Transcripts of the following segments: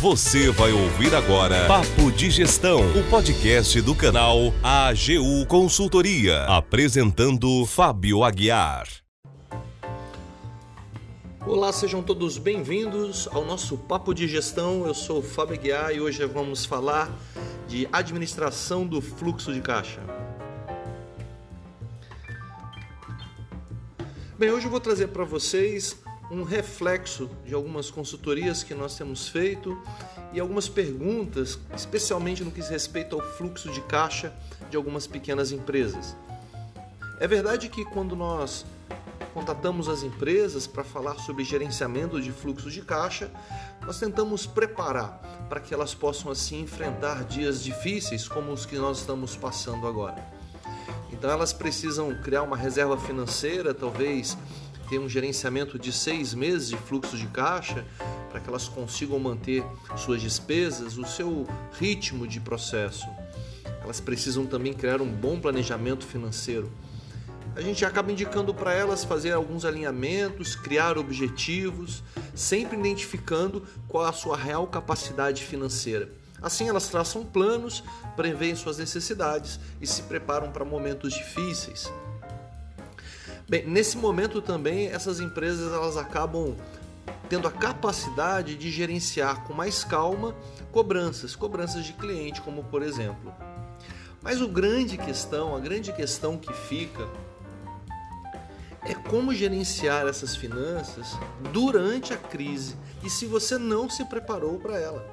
Você vai ouvir agora Papo de Gestão, o podcast do canal AGU Consultoria, apresentando Fábio Aguiar. Olá, sejam todos bem-vindos ao nosso Papo de Gestão. Eu sou o Fábio Aguiar e hoje vamos falar de administração do fluxo de caixa. Bem, hoje eu vou trazer para vocês um reflexo de algumas consultorias que nós temos feito e algumas perguntas, especialmente no que diz respeito ao fluxo de caixa de algumas pequenas empresas. É verdade que quando nós contatamos as empresas para falar sobre gerenciamento de fluxo de caixa, nós tentamos preparar para que elas possam assim enfrentar dias difíceis como os que nós estamos passando agora. Então elas precisam criar uma reserva financeira, talvez ter um gerenciamento de seis meses de fluxo de caixa para que elas consigam manter suas despesas, o seu ritmo de processo. Elas precisam também criar um bom planejamento financeiro. A gente acaba indicando para elas fazer alguns alinhamentos, criar objetivos, sempre identificando qual a sua real capacidade financeira. Assim, elas traçam planos, preveem suas necessidades e se preparam para momentos difíceis. Bem, nesse momento também essas empresas elas acabam tendo a capacidade de gerenciar com mais calma cobranças, cobranças de cliente, como por exemplo. Mas o grande questão, a grande questão que fica é como gerenciar essas finanças durante a crise e se você não se preparou para ela.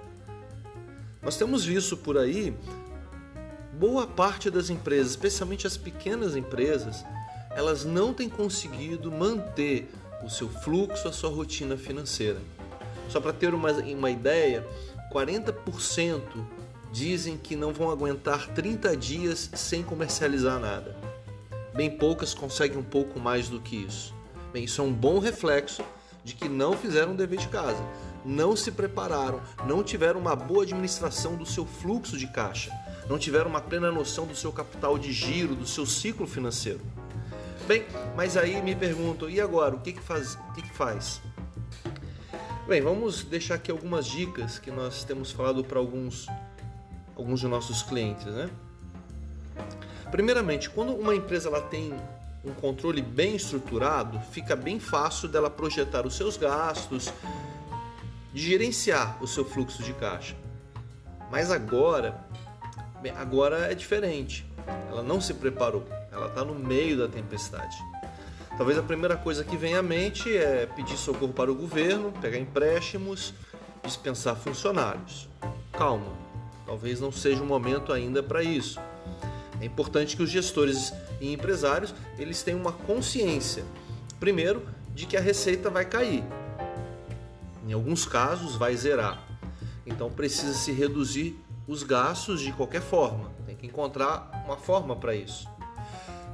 Nós temos visto por aí boa parte das empresas, especialmente as pequenas empresas, elas não têm conseguido manter o seu fluxo, a sua rotina financeira. Só para ter uma, uma ideia, 40% dizem que não vão aguentar 30 dias sem comercializar nada. Bem poucas conseguem um pouco mais do que isso. Bem, isso é um bom reflexo de que não fizeram o dever de casa, não se prepararam, não tiveram uma boa administração do seu fluxo de caixa, não tiveram uma plena noção do seu capital de giro, do seu ciclo financeiro. Bem, mas aí me perguntam, e agora, o que que faz? O que que faz? Bem, vamos deixar aqui algumas dicas que nós temos falado para alguns, alguns de nossos clientes, né? Primeiramente, quando uma empresa ela tem um controle bem estruturado, fica bem fácil dela projetar os seus gastos, de gerenciar o seu fluxo de caixa. Mas agora, agora é diferente. Ela não se preparou. Ela está no meio da tempestade. Talvez a primeira coisa que vem à mente é pedir socorro para o governo, pegar empréstimos, dispensar funcionários. Calma, talvez não seja o momento ainda para isso. É importante que os gestores e empresários eles tenham uma consciência, primeiro, de que a receita vai cair. Em alguns casos, vai zerar. Então precisa se reduzir os gastos de qualquer forma. Tem que encontrar uma forma para isso.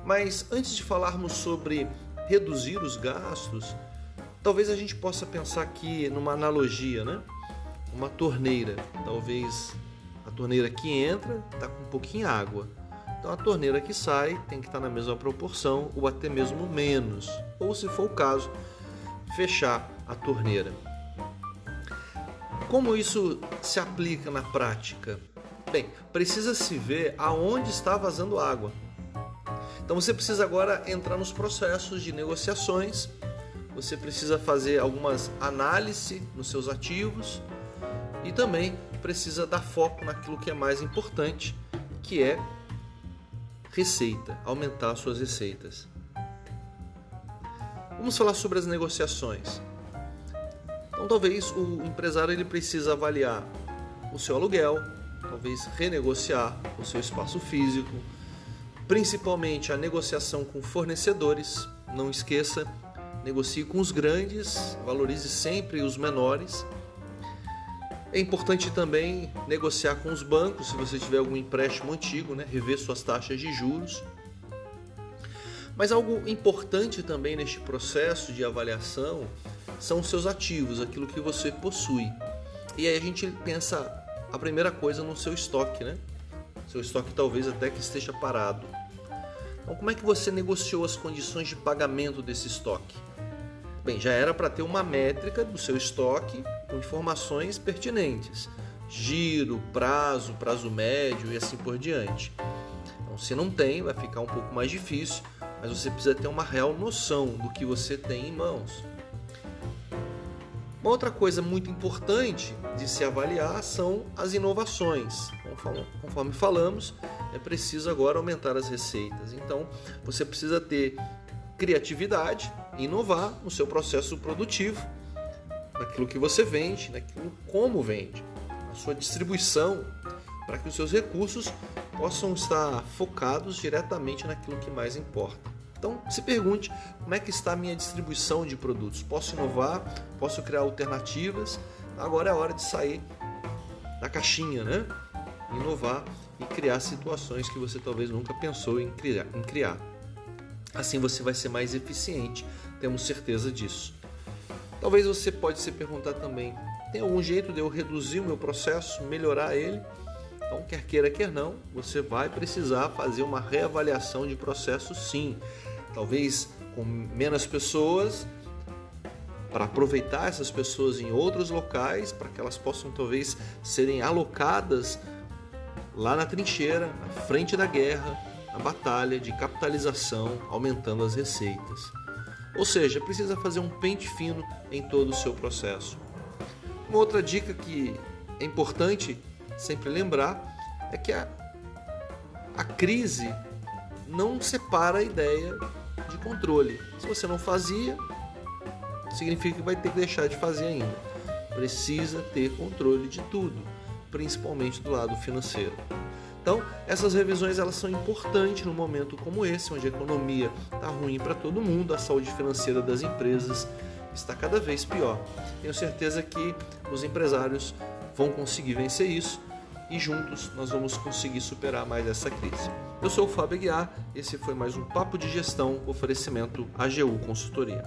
Mas antes de falarmos sobre reduzir os gastos, talvez a gente possa pensar aqui numa analogia, né? Uma torneira. Talvez a torneira que entra está com um pouquinho água. Então a torneira que sai tem que estar tá na mesma proporção ou até mesmo menos. Ou se for o caso, fechar a torneira. Como isso se aplica na prática? Bem, precisa se ver aonde está vazando água. Então você precisa agora entrar nos processos de negociações, você precisa fazer algumas análises nos seus ativos e também precisa dar foco naquilo que é mais importante, que é receita, aumentar suas receitas. Vamos falar sobre as negociações. Então talvez o empresário ele precisa avaliar o seu aluguel, talvez renegociar o seu espaço físico, principalmente a negociação com fornecedores. Não esqueça, negocie com os grandes, valorize sempre os menores. É importante também negociar com os bancos, se você tiver algum empréstimo antigo, né? rever suas taxas de juros. Mas algo importante também neste processo de avaliação são os seus ativos, aquilo que você possui. E aí a gente pensa a primeira coisa no seu estoque, né? Seu estoque talvez até que esteja parado. Então, como é que você negociou as condições de pagamento desse estoque? Bem, já era para ter uma métrica do seu estoque com informações pertinentes, giro, prazo, prazo médio e assim por diante. Então, se não tem, vai ficar um pouco mais difícil, mas você precisa ter uma real noção do que você tem em mãos. Uma outra coisa muito importante de se avaliar são as inovações. Conforme falamos, é preciso agora aumentar as receitas. Então, você precisa ter criatividade, inovar no seu processo produtivo, naquilo que você vende, naquilo como vende, na sua distribuição, para que os seus recursos possam estar focados diretamente naquilo que mais importa. Então, se pergunte como é que está a minha distribuição de produtos. Posso inovar? Posso criar alternativas? Agora é a hora de sair da caixinha, né? Inovar e criar situações que você talvez nunca pensou em criar. Assim você vai ser mais eficiente, temos certeza disso. Talvez você pode se perguntar também: tem algum jeito de eu reduzir o meu processo, melhorar ele? Então, quer queira, quer não, você vai precisar fazer uma reavaliação de processo sim. Talvez com menos pessoas, para aproveitar essas pessoas em outros locais, para que elas possam talvez serem alocadas lá na trincheira, na frente da guerra, na batalha de capitalização, aumentando as receitas. Ou seja, precisa fazer um pente fino em todo o seu processo. Uma outra dica que é importante sempre lembrar é que a, a crise não separa a ideia de controle. Se você não fazia, significa que vai ter que deixar de fazer ainda. Precisa ter controle de tudo, principalmente do lado financeiro. Então, essas revisões elas são importantes num momento como esse, onde a economia está ruim para todo mundo, a saúde financeira das empresas está cada vez pior. Tenho certeza que os empresários vão conseguir vencer isso e juntos nós vamos conseguir superar mais essa crise. Eu sou o Fábio Aguiar, esse foi mais um Papo de Gestão, oferecimento AGU Consultoria.